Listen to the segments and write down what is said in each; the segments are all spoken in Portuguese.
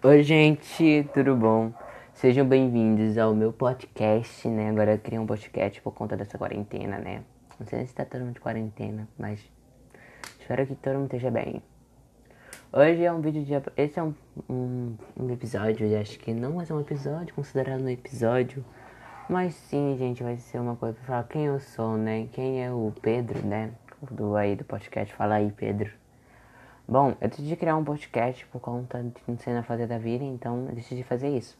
Oi, gente, tudo bom? Sejam bem-vindos ao meu podcast, né? Agora eu criei um podcast por conta dessa quarentena, né? Não sei se tá todo mundo de quarentena, mas espero que todo mundo esteja bem. Hoje é um vídeo de. Esse é um, um, um episódio, eu acho que não vai ser um episódio, considerado um episódio. Mas sim, gente, vai ser uma coisa pra falar quem eu sou, né? Quem é o Pedro, né? Do aí do podcast. Fala aí, Pedro. Bom, eu decidi criar um podcast por conta de não sei na fase da vida, então eu decidi fazer isso.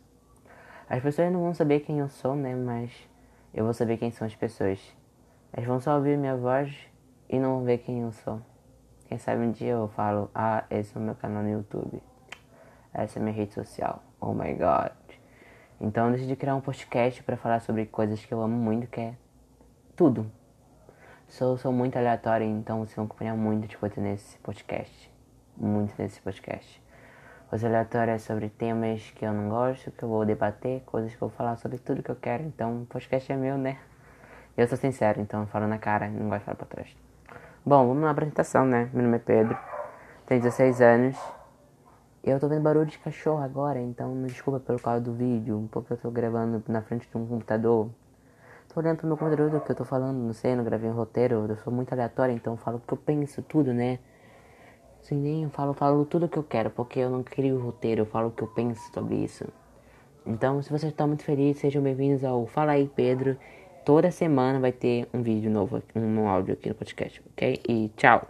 As pessoas não vão saber quem eu sou, né? Mas eu vou saber quem são as pessoas. Elas vão só ouvir minha voz e não vão ver quem eu sou. Quem sabe um dia eu falo, ah, esse é o meu canal no YouTube. Essa é minha rede social. Oh my god. Então eu decidi criar um podcast para falar sobre coisas que eu amo muito, que é tudo. Sou, sou muito aleatório, então vocês vão acompanhar muito de coisa nesse podcast muito nesse podcast. Os aleatórios é sobre temas que eu não gosto, que eu vou debater, coisas que eu vou falar sobre tudo que eu quero. Então, o podcast é meu, né? Eu sou sincero, então falo na cara, não gosto de falar pra trás. Bom, vamos na apresentação, né? Meu nome é Pedro, tenho 16 anos. Eu tô vendo barulho de cachorro agora, então me desculpa pelo causa do vídeo, porque eu tô gravando na frente de um computador. Tô olhando pro meu computador do que eu tô falando, não sei, não gravei um roteiro, eu sou muito aleatório, então falo o que eu penso, tudo, né? Sim, nem falo, falo tudo o que eu quero, porque eu não crio roteiro, eu falo o que eu penso sobre isso. Então, se você está muito feliz, sejam bem-vindos ao Fala aí, Pedro. Toda semana vai ter um vídeo novo, um áudio aqui no podcast, ok? E tchau!